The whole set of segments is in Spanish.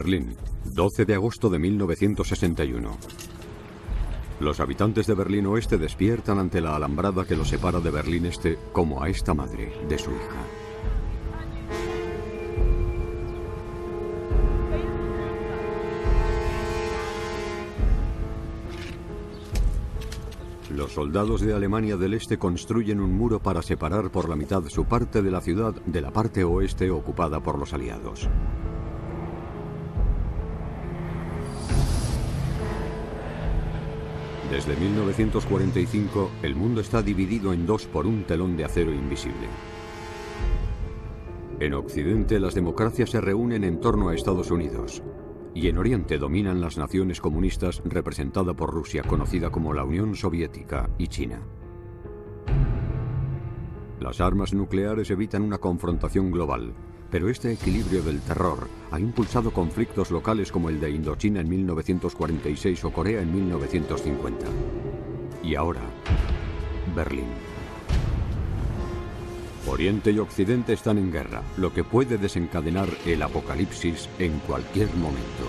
Berlín, 12 de agosto de 1961. Los habitantes de Berlín Oeste despiertan ante la alambrada que los separa de Berlín Este como a esta madre de su hija. Los soldados de Alemania del Este construyen un muro para separar por la mitad su parte de la ciudad de la parte oeste ocupada por los aliados. Desde 1945, el mundo está dividido en dos por un telón de acero invisible. En Occidente, las democracias se reúnen en torno a Estados Unidos, y en Oriente dominan las naciones comunistas representada por Rusia, conocida como la Unión Soviética, y China. Las armas nucleares evitan una confrontación global, pero este equilibrio del terror ha impulsado conflictos locales como el de Indochina en 1946 o Corea en 1950. Y ahora, Berlín. Oriente y Occidente están en guerra, lo que puede desencadenar el apocalipsis en cualquier momento.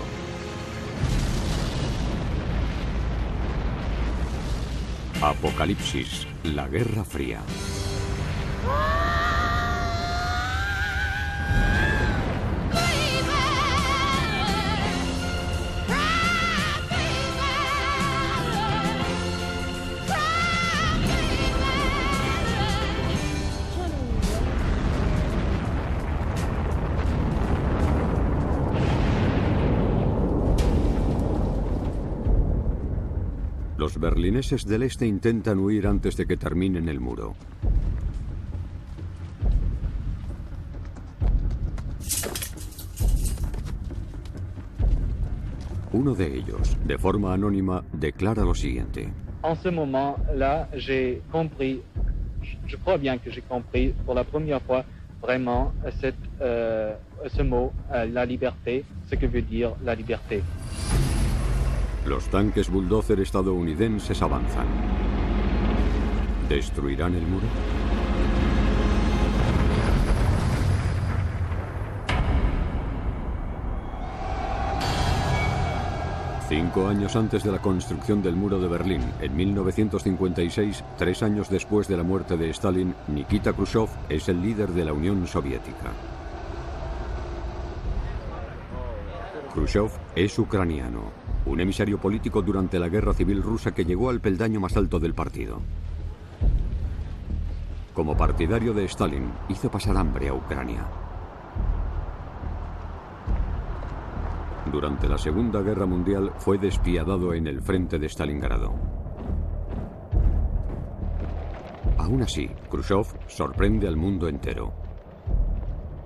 Apocalipsis, la Guerra Fría. Berlineses del este intentan huir antes de que terminen el muro. Uno de ellos, de forma anónima, declara lo siguiente. En ce moment-là, j'ai compris, je crois bien que j'ai compris pour la première fois vraiment cette, euh, ce mot, euh, la liberté, ce que veut dire la liberté. Los tanques bulldozer estadounidenses avanzan. ¿Destruirán el muro? Cinco años antes de la construcción del muro de Berlín, en 1956, tres años después de la muerte de Stalin, Nikita Khrushchev es el líder de la Unión Soviética. Khrushchev es ucraniano, un emisario político durante la guerra civil rusa que llegó al peldaño más alto del partido. Como partidario de Stalin, hizo pasar hambre a Ucrania. Durante la Segunda Guerra Mundial fue despiadado en el frente de Stalingrado. Aún así, Khrushchev sorprende al mundo entero.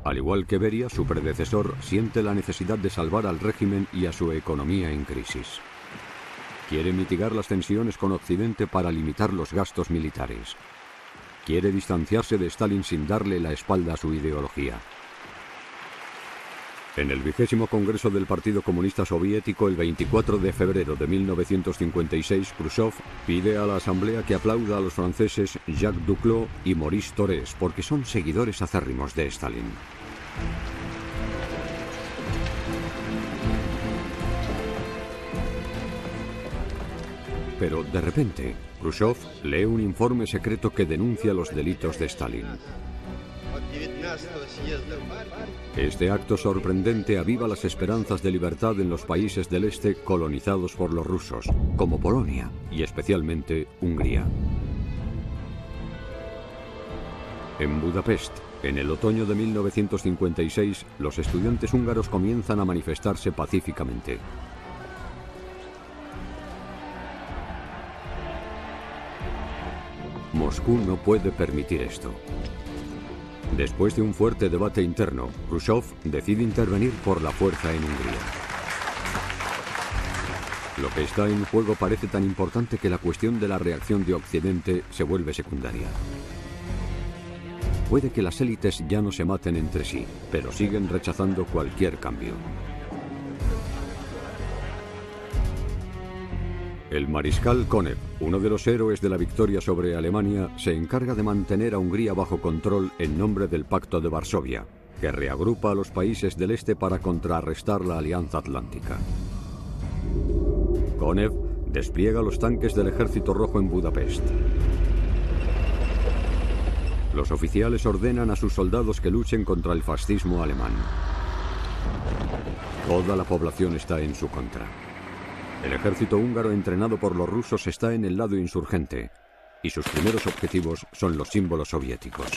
Al igual que Beria, su predecesor siente la necesidad de salvar al régimen y a su economía en crisis. Quiere mitigar las tensiones con Occidente para limitar los gastos militares. Quiere distanciarse de Stalin sin darle la espalda a su ideología. En el vigésimo Congreso del Partido Comunista Soviético, el 24 de febrero de 1956, Khrushchev pide a la Asamblea que aplauda a los franceses Jacques Duclos y Maurice Torres porque son seguidores acérrimos de Stalin. Pero de repente, Khrushchev lee un informe secreto que denuncia los delitos de Stalin. Este acto sorprendente aviva las esperanzas de libertad en los países del este colonizados por los rusos, como Polonia y especialmente Hungría. En Budapest, en el otoño de 1956, los estudiantes húngaros comienzan a manifestarse pacíficamente. Moscú no puede permitir esto. Después de un fuerte debate interno, Khrushchev decide intervenir por la fuerza en Hungría. Lo que está en juego parece tan importante que la cuestión de la reacción de Occidente se vuelve secundaria. Puede que las élites ya no se maten entre sí, pero siguen rechazando cualquier cambio. El mariscal Konev, uno de los héroes de la victoria sobre Alemania, se encarga de mantener a Hungría bajo control en nombre del Pacto de Varsovia, que reagrupa a los países del este para contrarrestar la Alianza Atlántica. Konev despliega los tanques del Ejército Rojo en Budapest. Los oficiales ordenan a sus soldados que luchen contra el fascismo alemán. Toda la población está en su contra. El ejército húngaro entrenado por los rusos está en el lado insurgente y sus primeros objetivos son los símbolos soviéticos.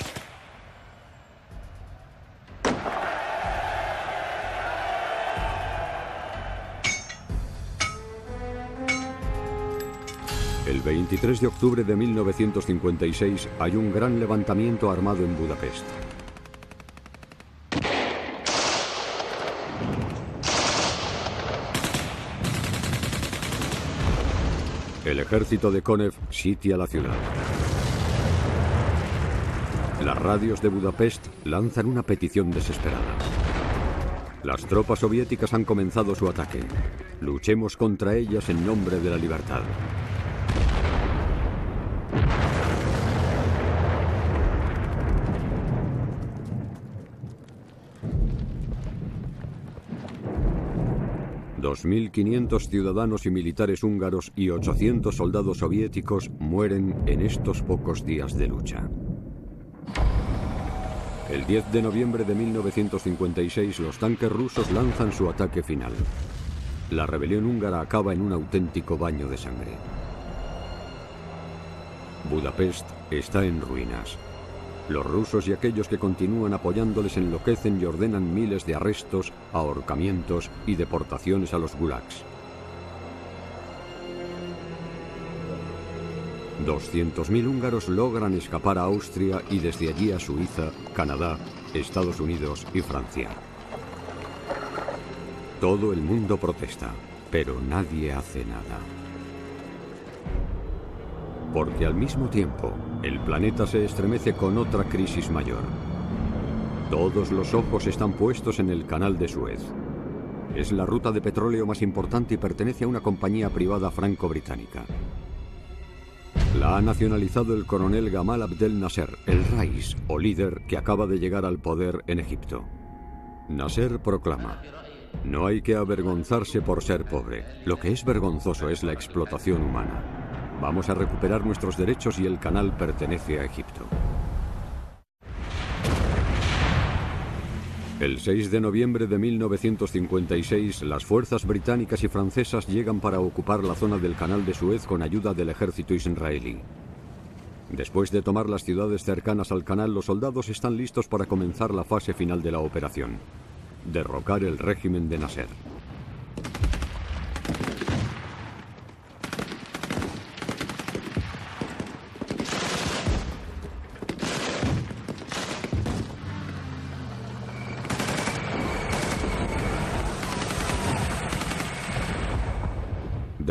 El 23 de octubre de 1956 hay un gran levantamiento armado en Budapest. El ejército de Konev sitia la ciudad. Las radios de Budapest lanzan una petición desesperada. Las tropas soviéticas han comenzado su ataque. Luchemos contra ellas en nombre de la libertad. 2.500 ciudadanos y militares húngaros y 800 soldados soviéticos mueren en estos pocos días de lucha. El 10 de noviembre de 1956 los tanques rusos lanzan su ataque final. La rebelión húngara acaba en un auténtico baño de sangre. Budapest está en ruinas. Los rusos y aquellos que continúan apoyándoles enloquecen y ordenan miles de arrestos, ahorcamientos y deportaciones a los gulags. 200.000 húngaros logran escapar a Austria y desde allí a Suiza, Canadá, Estados Unidos y Francia. Todo el mundo protesta, pero nadie hace nada. Porque al mismo tiempo, el planeta se estremece con otra crisis mayor. Todos los ojos están puestos en el canal de Suez. Es la ruta de petróleo más importante y pertenece a una compañía privada franco-británica. La ha nacionalizado el coronel Gamal Abdel Nasser, el Rais, o líder que acaba de llegar al poder en Egipto. Nasser proclama, no hay que avergonzarse por ser pobre. Lo que es vergonzoso es la explotación humana. Vamos a recuperar nuestros derechos y el canal pertenece a Egipto. El 6 de noviembre de 1956, las fuerzas británicas y francesas llegan para ocupar la zona del canal de Suez con ayuda del ejército israelí. Después de tomar las ciudades cercanas al canal, los soldados están listos para comenzar la fase final de la operación, derrocar el régimen de Nasser.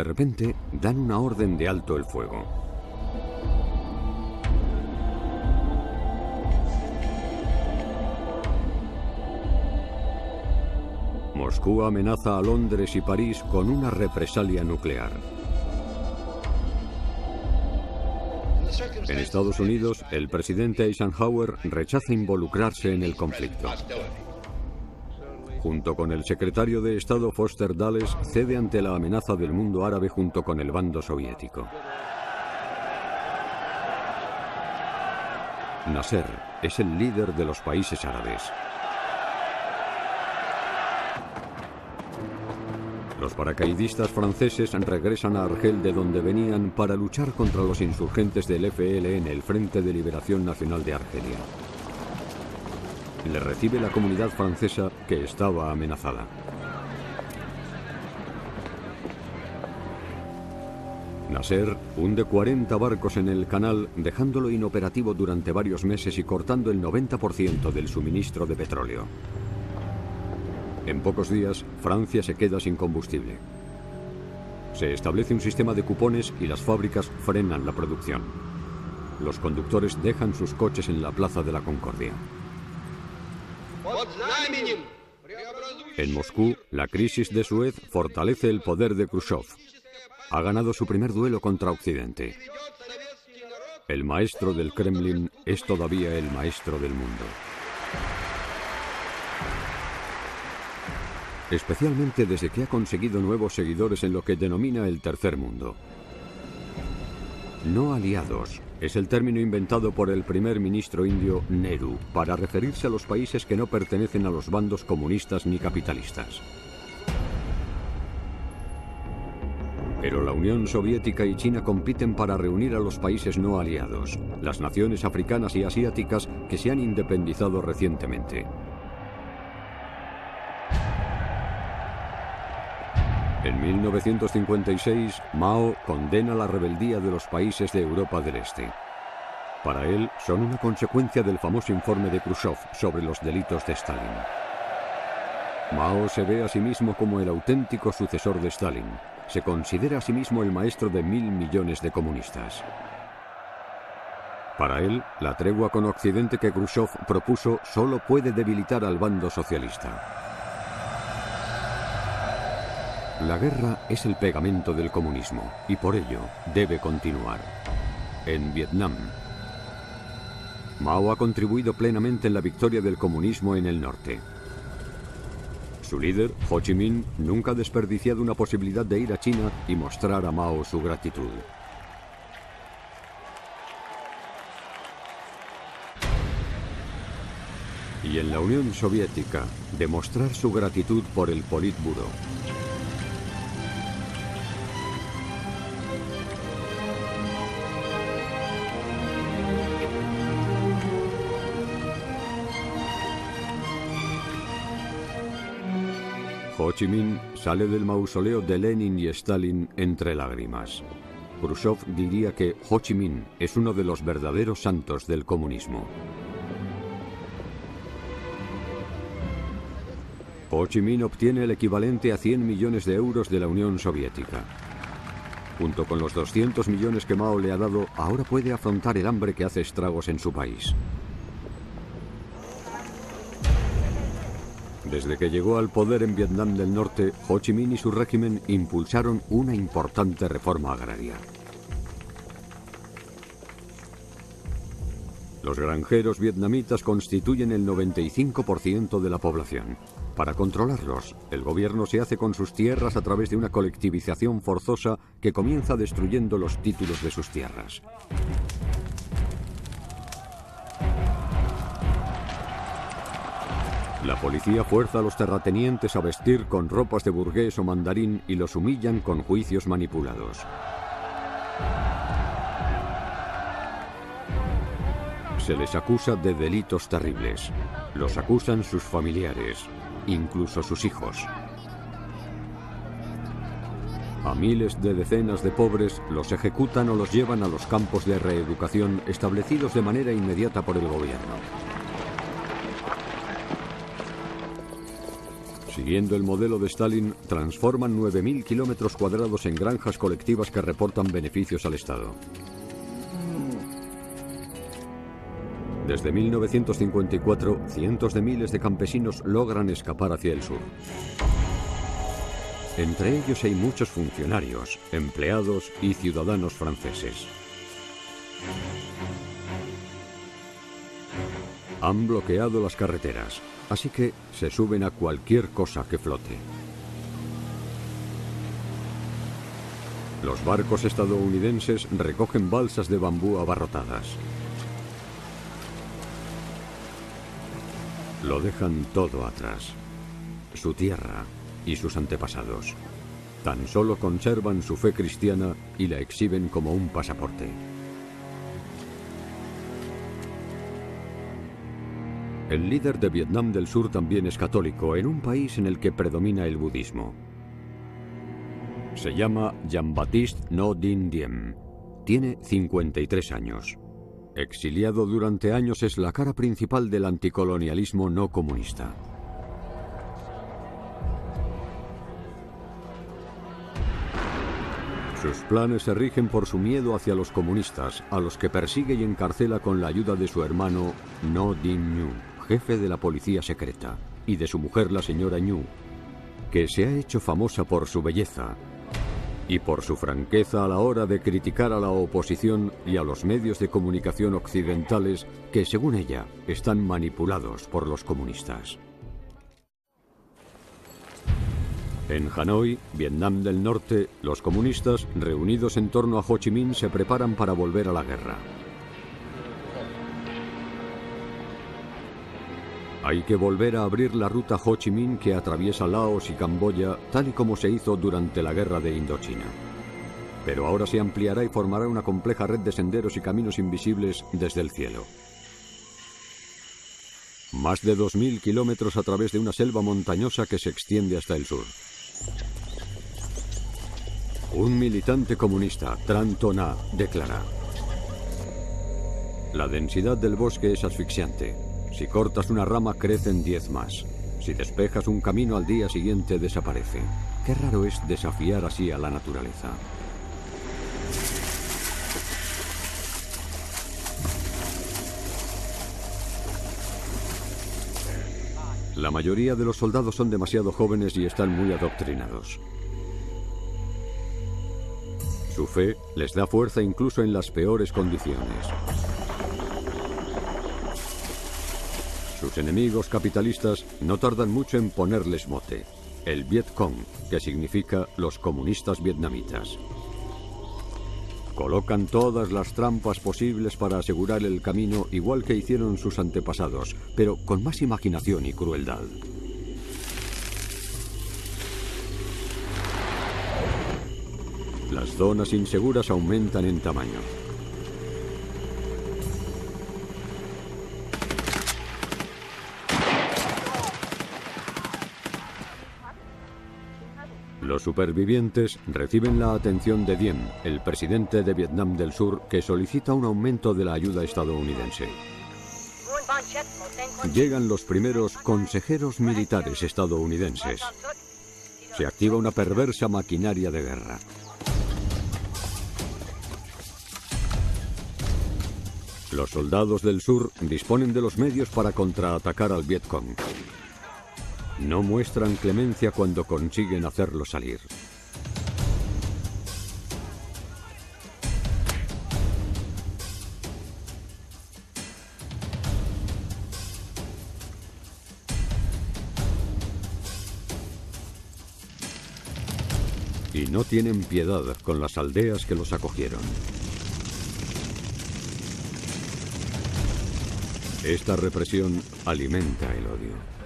Repente, dan una orden de alto el fuego. Moscú amenaza a Londres y París con una represalia nuclear. En Estados Unidos, el presidente Eisenhower rechaza involucrarse en el conflicto. Junto con el secretario de Estado Foster Dulles, cede ante la amenaza del mundo árabe junto con el bando soviético. Nasser es el líder de los países árabes. Los paracaidistas franceses regresan a Argel de donde venían para luchar contra los insurgentes del FL en el Frente de Liberación Nacional de Argelia le recibe la comunidad francesa que estaba amenazada. Nasser hunde 40 barcos en el canal, dejándolo inoperativo durante varios meses y cortando el 90% del suministro de petróleo. En pocos días, Francia se queda sin combustible. Se establece un sistema de cupones y las fábricas frenan la producción. Los conductores dejan sus coches en la Plaza de la Concordia. En Moscú, la crisis de Suez fortalece el poder de Khrushchev. Ha ganado su primer duelo contra Occidente. El maestro del Kremlin es todavía el maestro del mundo. especialmente desde que ha conseguido nuevos seguidores en lo que denomina el tercer mundo. No aliados es el término inventado por el primer ministro indio Nehru para referirse a los países que no pertenecen a los bandos comunistas ni capitalistas. Pero la Unión Soviética y China compiten para reunir a los países no aliados, las naciones africanas y asiáticas que se han independizado recientemente. 1956, Mao condena la rebeldía de los países de Europa del Este. Para él, son una consecuencia del famoso informe de Khrushchev sobre los delitos de Stalin. Mao se ve a sí mismo como el auténtico sucesor de Stalin. Se considera a sí mismo el maestro de mil millones de comunistas. Para él, la tregua con Occidente que Khrushchev propuso solo puede debilitar al bando socialista. La guerra es el pegamento del comunismo y por ello debe continuar. En Vietnam, Mao ha contribuido plenamente en la victoria del comunismo en el norte. Su líder, Ho Chi Minh, nunca ha desperdiciado una posibilidad de ir a China y mostrar a Mao su gratitud. Y en la Unión Soviética, demostrar su gratitud por el Politburo. Ho Chi Minh sale del mausoleo de Lenin y Stalin entre lágrimas. Khrushchev diría que Ho Chi Minh es uno de los verdaderos santos del comunismo. Ho Chi Minh obtiene el equivalente a 100 millones de euros de la Unión Soviética. Junto con los 200 millones que Mao le ha dado, ahora puede afrontar el hambre que hace estragos en su país. Desde que llegó al poder en Vietnam del Norte, Ho Chi Minh y su régimen impulsaron una importante reforma agraria. Los granjeros vietnamitas constituyen el 95% de la población. Para controlarlos, el gobierno se hace con sus tierras a través de una colectivización forzosa que comienza destruyendo los títulos de sus tierras. La policía fuerza a los terratenientes a vestir con ropas de burgués o mandarín y los humillan con juicios manipulados. Se les acusa de delitos terribles. Los acusan sus familiares, incluso sus hijos. A miles de decenas de pobres los ejecutan o los llevan a los campos de reeducación establecidos de manera inmediata por el gobierno. Siguiendo el modelo de Stalin, transforman 9.000 kilómetros cuadrados en granjas colectivas que reportan beneficios al Estado. Desde 1954, cientos de miles de campesinos logran escapar hacia el sur. Entre ellos hay muchos funcionarios, empleados y ciudadanos franceses. Han bloqueado las carreteras, así que se suben a cualquier cosa que flote. Los barcos estadounidenses recogen balsas de bambú abarrotadas. Lo dejan todo atrás. Su tierra y sus antepasados. Tan solo conservan su fe cristiana y la exhiben como un pasaporte. El líder de Vietnam del Sur también es católico, en un país en el que predomina el budismo. Se llama Jean-Baptiste No Dinh Diem. Tiene 53 años. Exiliado durante años es la cara principal del anticolonialismo no comunista. Sus planes se rigen por su miedo hacia los comunistas, a los que persigue y encarcela con la ayuda de su hermano No Dinh Nhu jefe de la policía secreta, y de su mujer la señora Ñu, que se ha hecho famosa por su belleza y por su franqueza a la hora de criticar a la oposición y a los medios de comunicación occidentales que, según ella, están manipulados por los comunistas. En Hanoi, Vietnam del Norte, los comunistas, reunidos en torno a Ho Chi Minh, se preparan para volver a la guerra. Hay que volver a abrir la ruta Ho Chi Minh que atraviesa Laos y Camboya, tal y como se hizo durante la guerra de Indochina. Pero ahora se ampliará y formará una compleja red de senderos y caminos invisibles desde el cielo. Más de 2.000 kilómetros a través de una selva montañosa que se extiende hasta el sur. Un militante comunista, Tran Tona, declara. La densidad del bosque es asfixiante. Si cortas una rama crecen 10 más. Si despejas un camino al día siguiente desaparece. Qué raro es desafiar así a la naturaleza. La mayoría de los soldados son demasiado jóvenes y están muy adoctrinados. Su fe les da fuerza incluso en las peores condiciones. Sus enemigos capitalistas no tardan mucho en ponerles mote, el Viet Cong, que significa los comunistas vietnamitas. Colocan todas las trampas posibles para asegurar el camino igual que hicieron sus antepasados, pero con más imaginación y crueldad. Las zonas inseguras aumentan en tamaño. Supervivientes reciben la atención de Diem, el presidente de Vietnam del Sur, que solicita un aumento de la ayuda estadounidense. Llegan los primeros consejeros militares estadounidenses. Se activa una perversa maquinaria de guerra. Los soldados del sur disponen de los medios para contraatacar al Vietcong. No muestran clemencia cuando consiguen hacerlo salir. Y no tienen piedad con las aldeas que los acogieron. Esta represión alimenta el odio.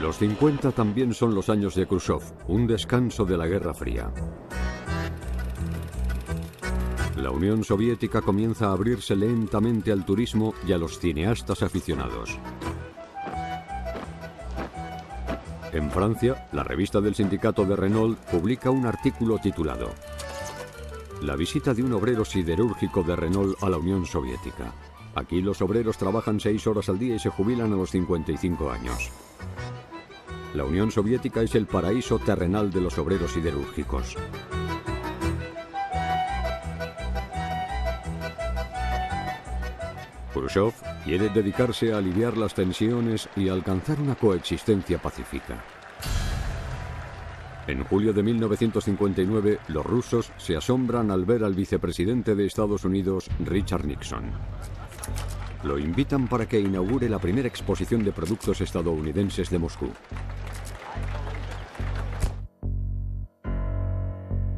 Los 50 también son los años de Khrushchev, un descanso de la Guerra Fría. La Unión Soviética comienza a abrirse lentamente al turismo y a los cineastas aficionados. En Francia, la revista del sindicato de Renault publica un artículo titulado La visita de un obrero siderúrgico de Renault a la Unión Soviética. Aquí los obreros trabajan seis horas al día y se jubilan a los 55 años. La Unión Soviética es el paraíso terrenal de los obreros siderúrgicos. Khrushchev quiere dedicarse a aliviar las tensiones y alcanzar una coexistencia pacífica. En julio de 1959, los rusos se asombran al ver al vicepresidente de Estados Unidos, Richard Nixon. Lo invitan para que inaugure la primera exposición de productos estadounidenses de Moscú.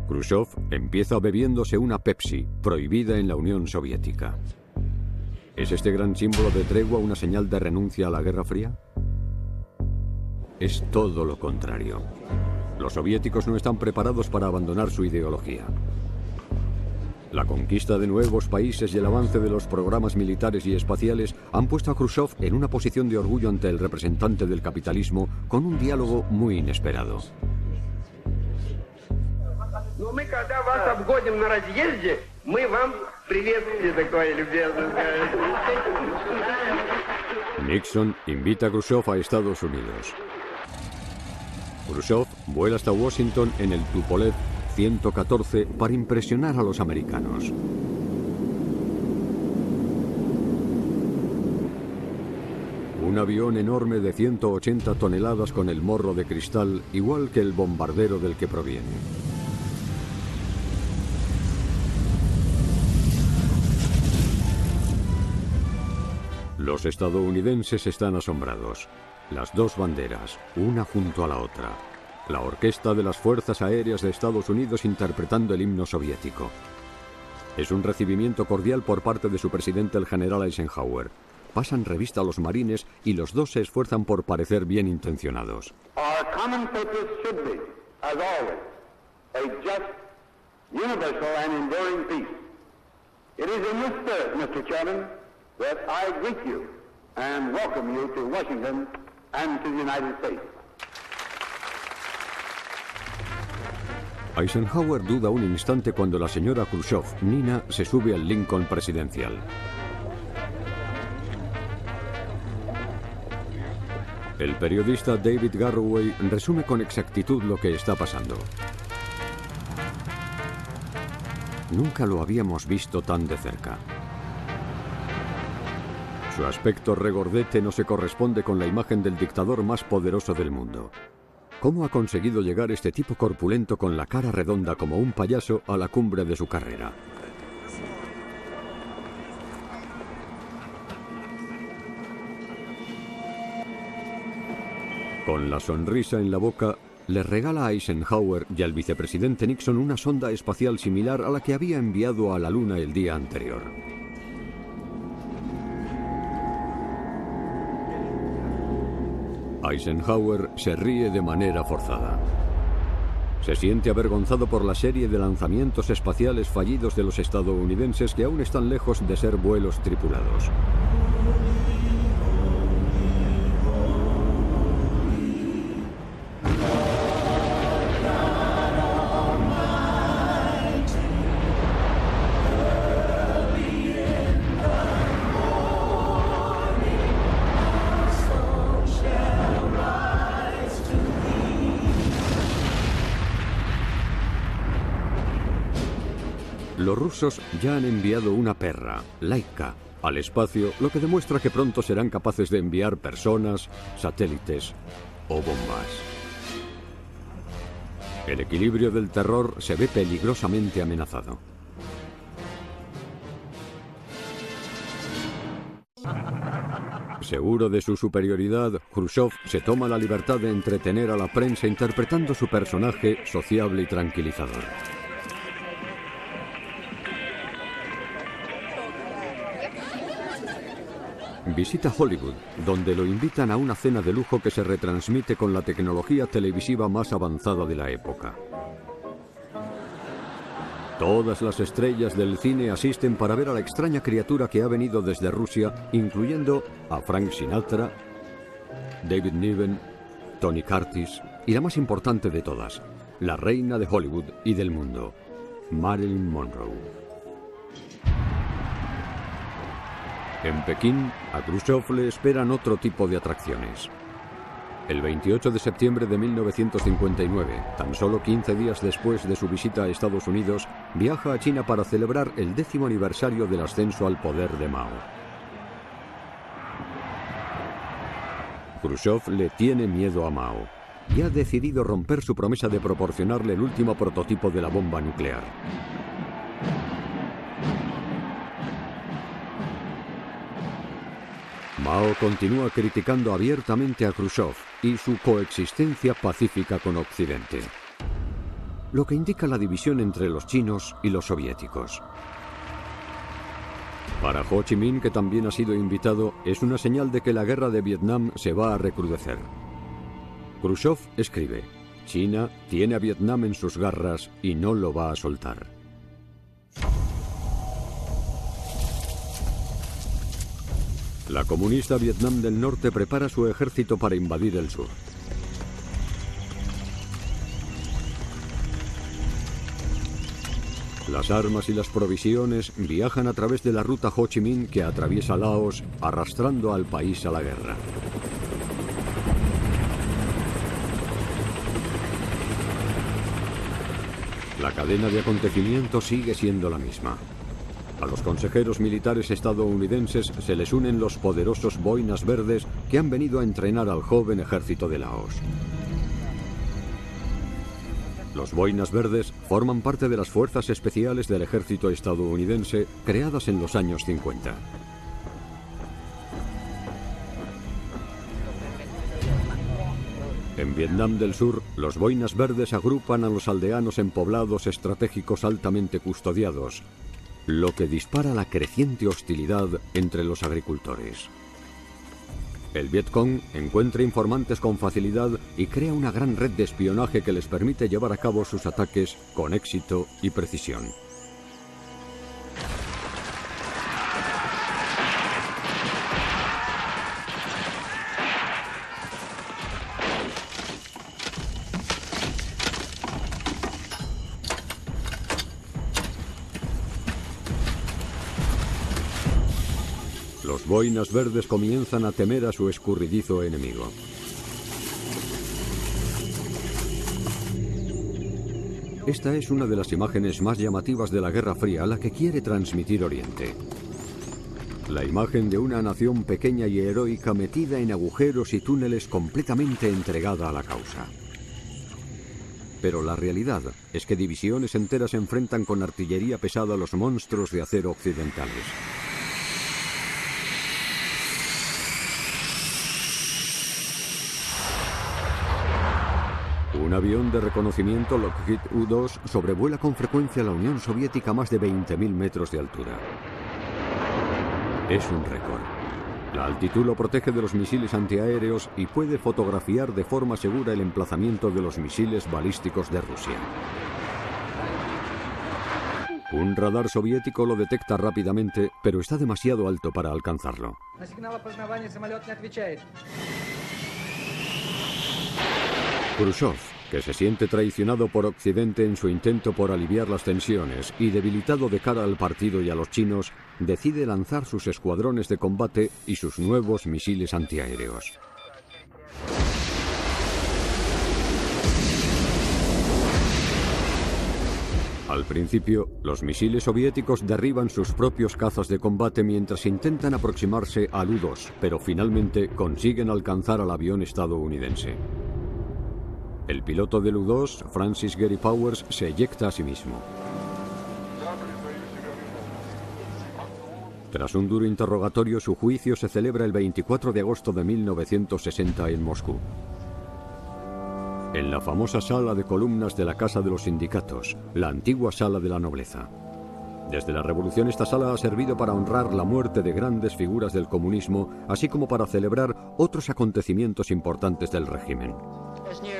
Khrushchev empieza bebiéndose una Pepsi, prohibida en la Unión Soviética. ¿Es este gran símbolo de tregua una señal de renuncia a la Guerra Fría? Es todo lo contrario. Los soviéticos no están preparados para abandonar su ideología. La conquista de nuevos países y el avance de los programas militares y espaciales han puesto a Khrushchev en una posición de orgullo ante el representante del capitalismo con un diálogo muy inesperado. Nixon invita a Khrushchev a Estados Unidos. Khrushchev vuela hasta Washington en el Tupolev 114 para impresionar a los americanos. Un avión enorme de 180 toneladas con el morro de cristal, igual que el bombardero del que proviene. Los estadounidenses están asombrados. Las dos banderas, una junto a la otra. La orquesta de las Fuerzas Aéreas de Estados Unidos interpretando el himno soviético. Es un recibimiento cordial por parte de su presidente el general Eisenhower. Pasan revista a los marines y los dos se esfuerzan por parecer bien intencionados. Our common purpose should be, as Eisenhower duda un instante cuando la señora Khrushchev, Nina, se sube al Lincoln presidencial. El periodista David Garroway resume con exactitud lo que está pasando. Nunca lo habíamos visto tan de cerca. Su aspecto regordete no se corresponde con la imagen del dictador más poderoso del mundo. ¿Cómo ha conseguido llegar este tipo corpulento con la cara redonda como un payaso a la cumbre de su carrera? Con la sonrisa en la boca, le regala a Eisenhower y al vicepresidente Nixon una sonda espacial similar a la que había enviado a la Luna el día anterior. Eisenhower se ríe de manera forzada. Se siente avergonzado por la serie de lanzamientos espaciales fallidos de los estadounidenses que aún están lejos de ser vuelos tripulados. Rusos ya han enviado una perra, Laika, al espacio, lo que demuestra que pronto serán capaces de enviar personas, satélites o bombas. El equilibrio del terror se ve peligrosamente amenazado. Seguro de su superioridad, Khrushchev se toma la libertad de entretener a la prensa interpretando su personaje sociable y tranquilizador. Visita Hollywood, donde lo invitan a una cena de lujo que se retransmite con la tecnología televisiva más avanzada de la época. Todas las estrellas del cine asisten para ver a la extraña criatura que ha venido desde Rusia, incluyendo a Frank Sinatra, David Niven, Tony Curtis y la más importante de todas, la reina de Hollywood y del mundo, Marilyn Monroe. En Pekín, a Khrushchev le esperan otro tipo de atracciones. El 28 de septiembre de 1959, tan solo 15 días después de su visita a Estados Unidos, viaja a China para celebrar el décimo aniversario del ascenso al poder de Mao. Khrushchev le tiene miedo a Mao y ha decidido romper su promesa de proporcionarle el último prototipo de la bomba nuclear. Mao continúa criticando abiertamente a Khrushchev y su coexistencia pacífica con Occidente, lo que indica la división entre los chinos y los soviéticos. Para Ho Chi Minh, que también ha sido invitado, es una señal de que la guerra de Vietnam se va a recrudecer. Khrushchev escribe, China tiene a Vietnam en sus garras y no lo va a soltar. La comunista Vietnam del Norte prepara su ejército para invadir el sur. Las armas y las provisiones viajan a través de la ruta Ho Chi Minh que atraviesa Laos, arrastrando al país a la guerra. La cadena de acontecimientos sigue siendo la misma. A los consejeros militares estadounidenses se les unen los poderosos boinas verdes que han venido a entrenar al joven ejército de Laos. Los boinas verdes forman parte de las fuerzas especiales del ejército estadounidense creadas en los años 50. En Vietnam del Sur, los boinas verdes agrupan a los aldeanos en poblados estratégicos altamente custodiados, lo que dispara la creciente hostilidad entre los agricultores. El Vietcong encuentra informantes con facilidad y crea una gran red de espionaje que les permite llevar a cabo sus ataques con éxito y precisión. Boinas verdes comienzan a temer a su escurridizo enemigo. Esta es una de las imágenes más llamativas de la Guerra Fría la que quiere transmitir Oriente. La imagen de una nación pequeña y heroica metida en agujeros y túneles completamente entregada a la causa. Pero la realidad es que divisiones enteras enfrentan con artillería pesada a los monstruos de acero occidentales. Un avión de reconocimiento Lockheed U-2 sobrevuela con frecuencia la Unión Soviética a más de 20.000 metros de altura. Es un récord. La altitud lo protege de los misiles antiaéreos y puede fotografiar de forma segura el emplazamiento de los misiles balísticos de Rusia. Un radar soviético lo detecta rápidamente, pero está demasiado alto para alcanzarlo. Khrushchev, que se siente traicionado por Occidente en su intento por aliviar las tensiones y debilitado de cara al partido y a los chinos, decide lanzar sus escuadrones de combate y sus nuevos misiles antiaéreos. Al principio, los misiles soviéticos derriban sus propios cazas de combate mientras intentan aproximarse al U-2, pero finalmente consiguen alcanzar al avión estadounidense. El piloto del U-2, Francis Gary Powers, se eyecta a sí mismo. Tras un duro interrogatorio, su juicio se celebra el 24 de agosto de 1960 en Moscú. En la famosa sala de columnas de la Casa de los Sindicatos, la antigua sala de la nobleza. Desde la revolución esta sala ha servido para honrar la muerte de grandes figuras del comunismo, así como para celebrar otros acontecimientos importantes del régimen.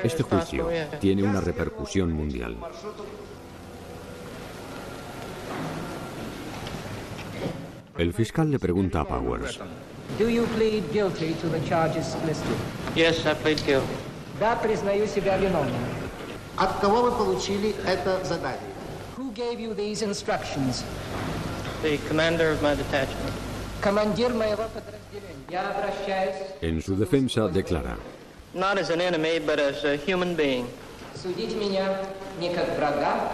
Este juicio tiene una repercusión mundial. El fiscal le pregunta a Powers. Who gave you these instructions? The commander of my detachment. En su defensa declara, Not as an enemy, but as a human being. Судить меня не как врага,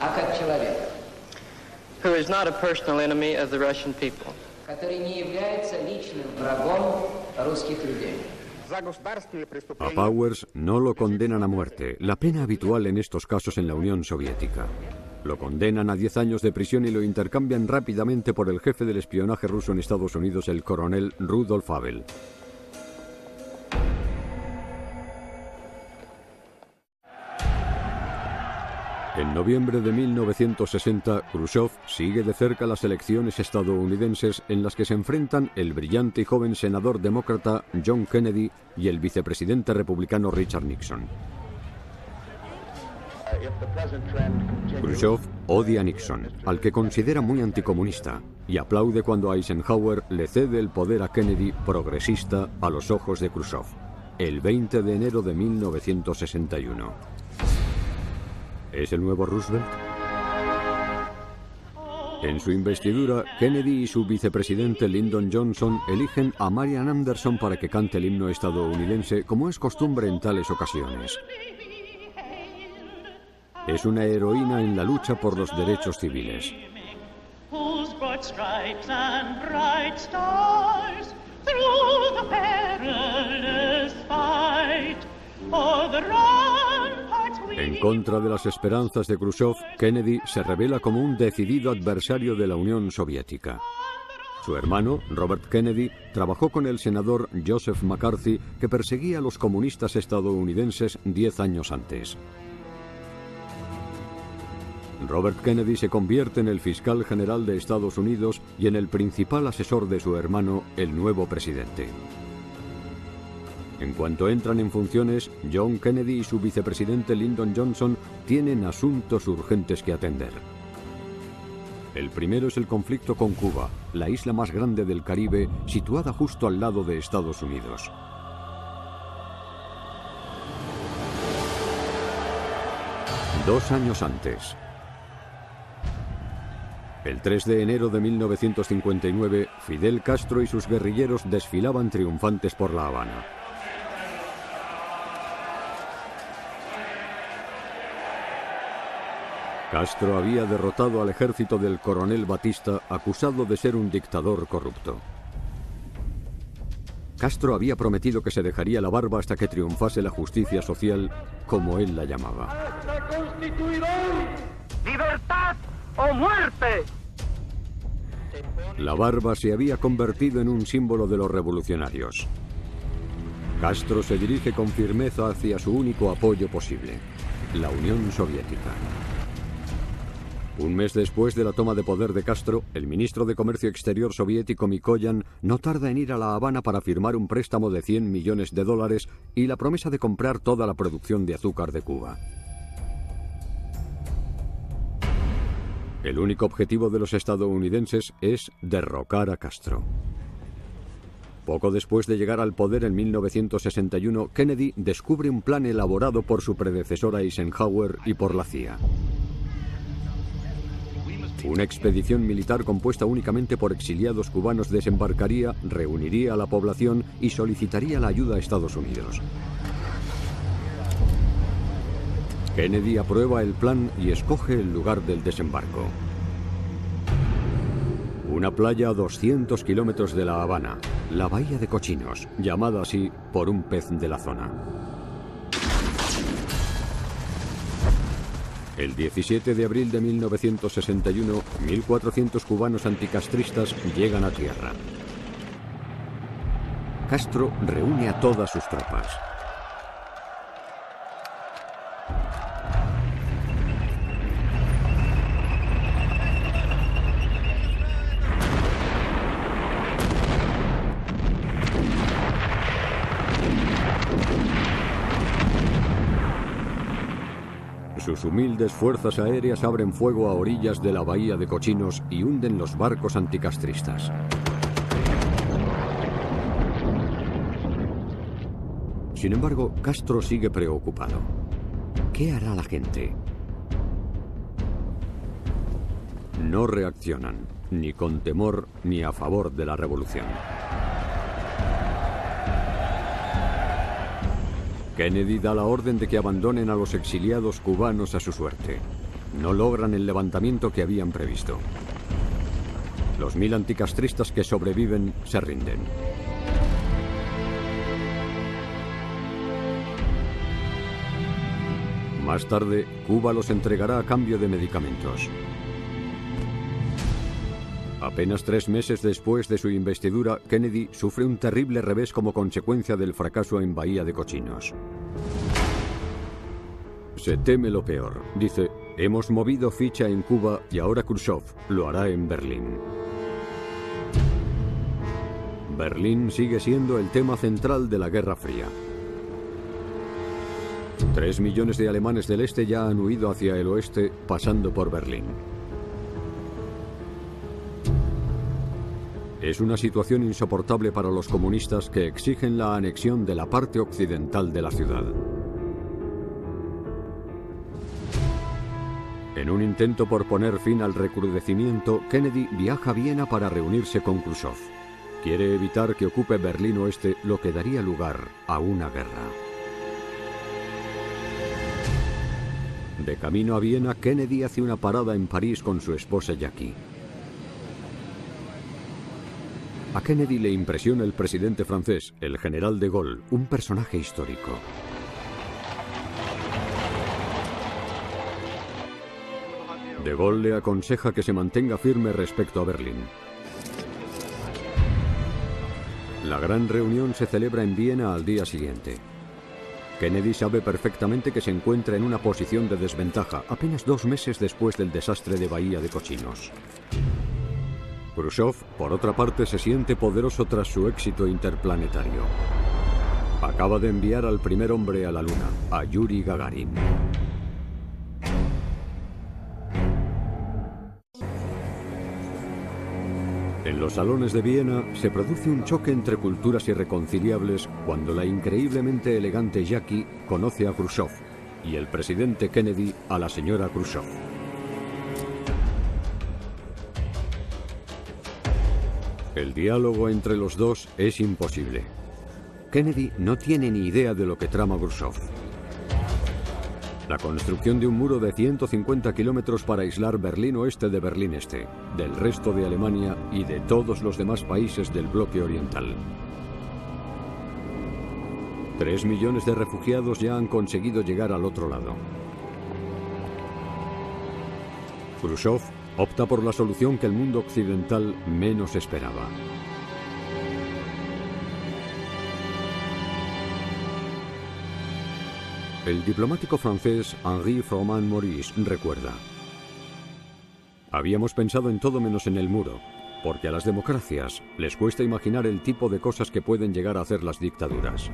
а как человека, who is not a personal enemy of the Russian people. который не является личным врагом русских людей. За государственные A преступления Powers no lo condenan a muerte, la pena habitual en estos casos en la Unión Soviética. Lo condenan a 10 años de prisión y lo intercambian rápidamente por el jefe del espionaje ruso en Estados Unidos, el coronel Rudolf Abel. En noviembre de 1960, Khrushchev sigue de cerca las elecciones estadounidenses en las que se enfrentan el brillante y joven senador demócrata John Kennedy y el vicepresidente republicano Richard Nixon. Khrushchev odia a Nixon, al que considera muy anticomunista, y aplaude cuando Eisenhower le cede el poder a Kennedy progresista a los ojos de Khrushchev, el 20 de enero de 1961. ¿Es el nuevo Roosevelt? En su investidura, Kennedy y su vicepresidente Lyndon Johnson eligen a Marian Anderson para que cante el himno estadounidense, como es costumbre en tales ocasiones. Es una heroína en la lucha por los derechos civiles. En contra de las esperanzas de Khrushchev, Kennedy se revela como un decidido adversario de la Unión Soviética. Su hermano, Robert Kennedy, trabajó con el senador Joseph McCarthy, que perseguía a los comunistas estadounidenses diez años antes. Robert Kennedy se convierte en el fiscal general de Estados Unidos y en el principal asesor de su hermano, el nuevo presidente. En cuanto entran en funciones, John Kennedy y su vicepresidente Lyndon Johnson tienen asuntos urgentes que atender. El primero es el conflicto con Cuba, la isla más grande del Caribe, situada justo al lado de Estados Unidos. Dos años antes, el 3 de enero de 1959, Fidel Castro y sus guerrilleros desfilaban triunfantes por La Habana. Castro había derrotado al ejército del coronel Batista acusado de ser un dictador corrupto. Castro había prometido que se dejaría la barba hasta que triunfase la justicia social, como él la llamaba. ¡Libertad o muerte! La barba se había convertido en un símbolo de los revolucionarios. Castro se dirige con firmeza hacia su único apoyo posible, la Unión Soviética. Un mes después de la toma de poder de Castro, el ministro de Comercio Exterior soviético Mikoyan no tarda en ir a La Habana para firmar un préstamo de 100 millones de dólares y la promesa de comprar toda la producción de azúcar de Cuba. El único objetivo de los estadounidenses es derrocar a Castro. Poco después de llegar al poder en 1961, Kennedy descubre un plan elaborado por su predecesor Eisenhower y por la CIA. Una expedición militar compuesta únicamente por exiliados cubanos desembarcaría, reuniría a la población y solicitaría la ayuda a Estados Unidos. Kennedy aprueba el plan y escoge el lugar del desembarco. Una playa a 200 kilómetros de La Habana, la Bahía de Cochinos, llamada así por un pez de la zona. El 17 de abril de 1961, 1.400 cubanos anticastristas llegan a tierra. Castro reúne a todas sus tropas. Sus humildes fuerzas aéreas abren fuego a orillas de la bahía de Cochinos y hunden los barcos anticastristas. Sin embargo, Castro sigue preocupado. ¿Qué hará la gente? No reaccionan, ni con temor ni a favor de la revolución. Kennedy da la orden de que abandonen a los exiliados cubanos a su suerte. No logran el levantamiento que habían previsto. Los mil anticastristas que sobreviven se rinden. Más tarde, Cuba los entregará a cambio de medicamentos. Apenas tres meses después de su investidura, Kennedy sufre un terrible revés como consecuencia del fracaso en Bahía de Cochinos. Se teme lo peor. Dice, hemos movido ficha en Cuba y ahora Khrushchev lo hará en Berlín. Berlín sigue siendo el tema central de la Guerra Fría. Tres millones de alemanes del este ya han huido hacia el oeste, pasando por Berlín. Es una situación insoportable para los comunistas que exigen la anexión de la parte occidental de la ciudad. En un intento por poner fin al recrudecimiento, Kennedy viaja a Viena para reunirse con Khrushchev. Quiere evitar que ocupe Berlín Oeste, lo que daría lugar a una guerra. De camino a Viena, Kennedy hace una parada en París con su esposa Jackie. A Kennedy le impresiona el presidente francés, el general de Gaulle, un personaje histórico. De Gaulle le aconseja que se mantenga firme respecto a Berlín. La gran reunión se celebra en Viena al día siguiente. Kennedy sabe perfectamente que se encuentra en una posición de desventaja apenas dos meses después del desastre de Bahía de Cochinos. Khrushchev, por otra parte, se siente poderoso tras su éxito interplanetario. Acaba de enviar al primer hombre a la Luna, a Yuri Gagarin. En los salones de Viena se produce un choque entre culturas irreconciliables cuando la increíblemente elegante Jackie conoce a Khrushchev y el presidente Kennedy a la señora Khrushchev. El diálogo entre los dos es imposible. Kennedy no tiene ni idea de lo que trama Khrushchev. La construcción de un muro de 150 kilómetros para aislar Berlín Oeste de Berlín Este, del resto de Alemania y de todos los demás países del bloque oriental. Tres millones de refugiados ya han conseguido llegar al otro lado. Khrushchev opta por la solución que el mundo occidental menos esperaba. El diplomático francés Henri Froment Maurice recuerda. Habíamos pensado en todo menos en el muro, porque a las democracias les cuesta imaginar el tipo de cosas que pueden llegar a hacer las dictaduras.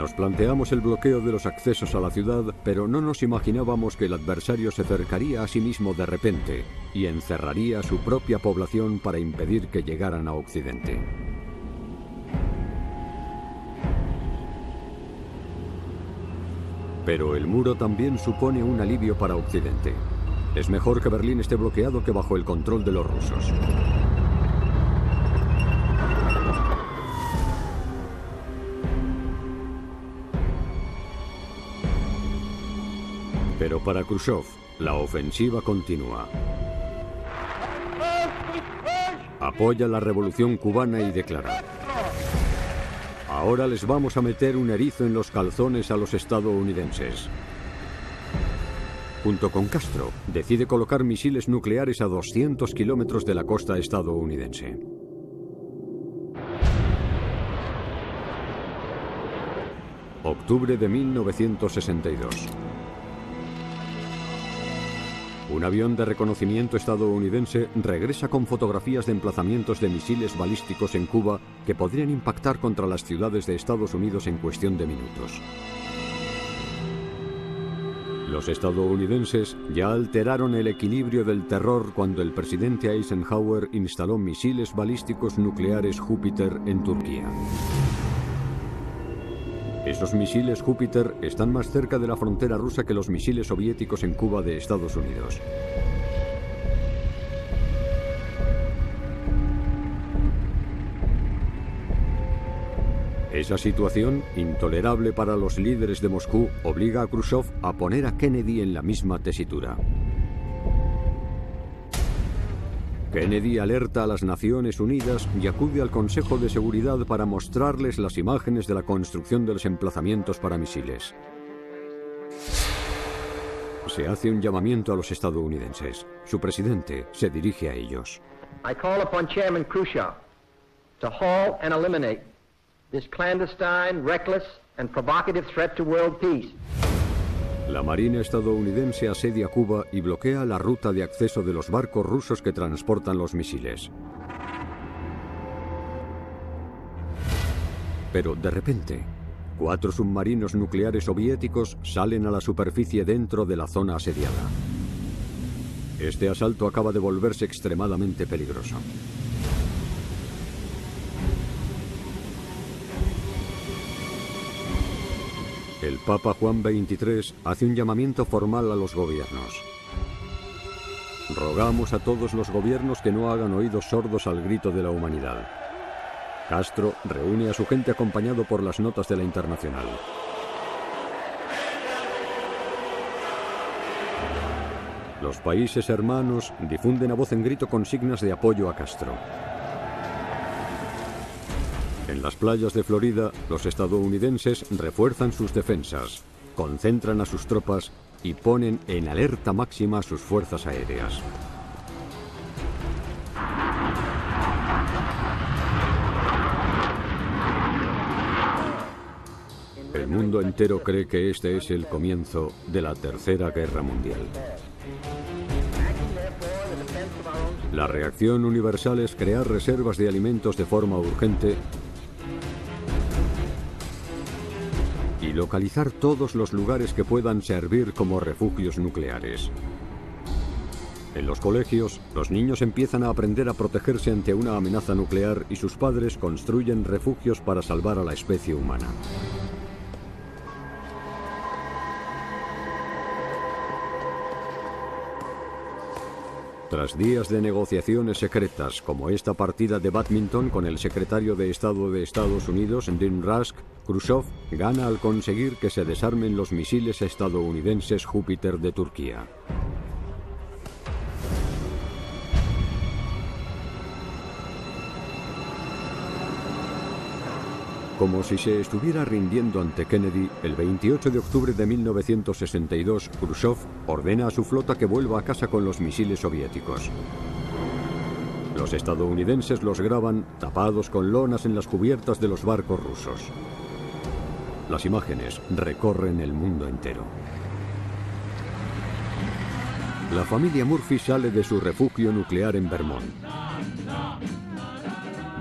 Nos planteamos el bloqueo de los accesos a la ciudad, pero no nos imaginábamos que el adversario se acercaría a sí mismo de repente y encerraría a su propia población para impedir que llegaran a Occidente. Pero el muro también supone un alivio para Occidente. Es mejor que Berlín esté bloqueado que bajo el control de los rusos. Pero para Khrushchev, la ofensiva continúa. Apoya la revolución cubana y declara, ahora les vamos a meter un erizo en los calzones a los estadounidenses. Junto con Castro, decide colocar misiles nucleares a 200 kilómetros de la costa estadounidense. Octubre de 1962. Un avión de reconocimiento estadounidense regresa con fotografías de emplazamientos de misiles balísticos en Cuba que podrían impactar contra las ciudades de Estados Unidos en cuestión de minutos. Los estadounidenses ya alteraron el equilibrio del terror cuando el presidente Eisenhower instaló misiles balísticos nucleares Júpiter en Turquía. Esos misiles Júpiter están más cerca de la frontera rusa que los misiles soviéticos en Cuba de Estados Unidos. Esa situación, intolerable para los líderes de Moscú, obliga a Khrushchev a poner a Kennedy en la misma tesitura. Kennedy alerta a las Naciones Unidas y acude al Consejo de Seguridad para mostrarles las imágenes de la construcción de los emplazamientos para misiles. Se hace un llamamiento a los estadounidenses. Su presidente se dirige a ellos. I call upon Chairman Khrushchev to halt and eliminate this clandestine, reckless, and provocative threat to world peace. La Marina estadounidense asedia Cuba y bloquea la ruta de acceso de los barcos rusos que transportan los misiles. Pero de repente, cuatro submarinos nucleares soviéticos salen a la superficie dentro de la zona asediada. Este asalto acaba de volverse extremadamente peligroso. El Papa Juan XXIII hace un llamamiento formal a los gobiernos. Rogamos a todos los gobiernos que no hagan oídos sordos al grito de la humanidad. Castro reúne a su gente acompañado por las notas de la Internacional. Los países hermanos difunden a voz en grito consignas de apoyo a Castro. En las playas de Florida, los estadounidenses refuerzan sus defensas, concentran a sus tropas y ponen en alerta máxima sus fuerzas aéreas. El mundo entero cree que este es el comienzo de la Tercera Guerra Mundial. La reacción universal es crear reservas de alimentos de forma urgente localizar todos los lugares que puedan servir como refugios nucleares. En los colegios, los niños empiezan a aprender a protegerse ante una amenaza nuclear y sus padres construyen refugios para salvar a la especie humana. Tras días de negociaciones secretas, como esta partida de badminton con el secretario de Estado de Estados Unidos, Dean Rusk, Khrushchev gana al conseguir que se desarmen los misiles estadounidenses Júpiter de Turquía. Como si se estuviera rindiendo ante Kennedy, el 28 de octubre de 1962, Khrushchev ordena a su flota que vuelva a casa con los misiles soviéticos. Los estadounidenses los graban tapados con lonas en las cubiertas de los barcos rusos. Las imágenes recorren el mundo entero. La familia Murphy sale de su refugio nuclear en Vermont.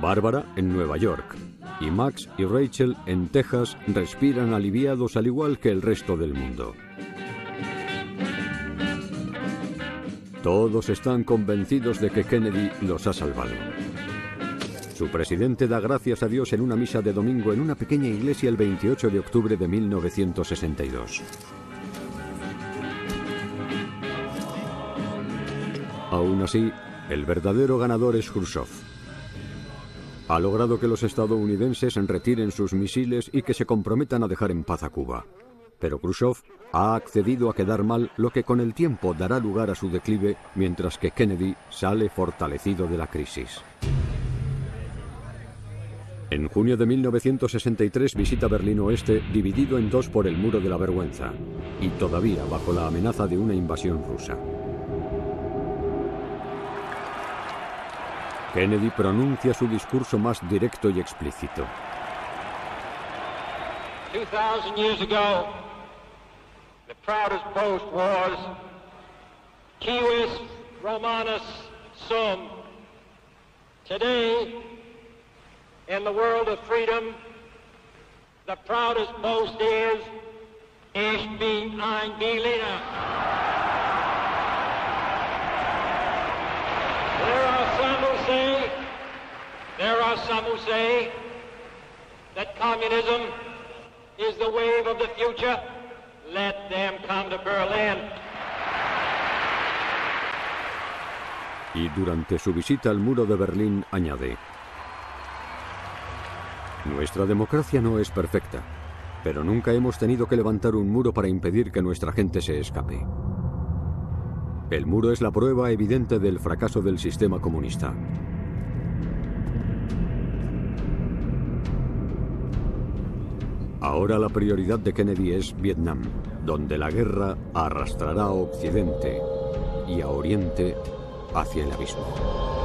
Bárbara en Nueva York, y Max y Rachel en Texas respiran aliviados al igual que el resto del mundo. Todos están convencidos de que Kennedy los ha salvado. Su presidente da gracias a Dios en una misa de domingo en una pequeña iglesia el 28 de octubre de 1962. Aún así, el verdadero ganador es Khrushchev ha logrado que los estadounidenses retiren sus misiles y que se comprometan a dejar en paz a Cuba. Pero Khrushchev ha accedido a quedar mal, lo que con el tiempo dará lugar a su declive, mientras que Kennedy sale fortalecido de la crisis. En junio de 1963 visita Berlín Oeste, dividido en dos por el Muro de la Vergüenza, y todavía bajo la amenaza de una invasión rusa. Kennedy pronuncia su discurso más directo y explícito. 2,000 years ago, the proudest boast was Civis Romanus Sum. Today, in the world of freedom, the proudest boast is Ich bin ein Berliner. There are some who say, there some who say that communism is the wave of the future. Let them come to Berlin. Y durante su visita al muro de Berlín añade, Nuestra democracia no es perfecta, pero nunca hemos tenido que levantar un muro para impedir que nuestra gente se escape. El muro es la prueba evidente del fracaso del sistema comunista. Ahora la prioridad de Kennedy es Vietnam, donde la guerra arrastrará a Occidente y a Oriente hacia el abismo.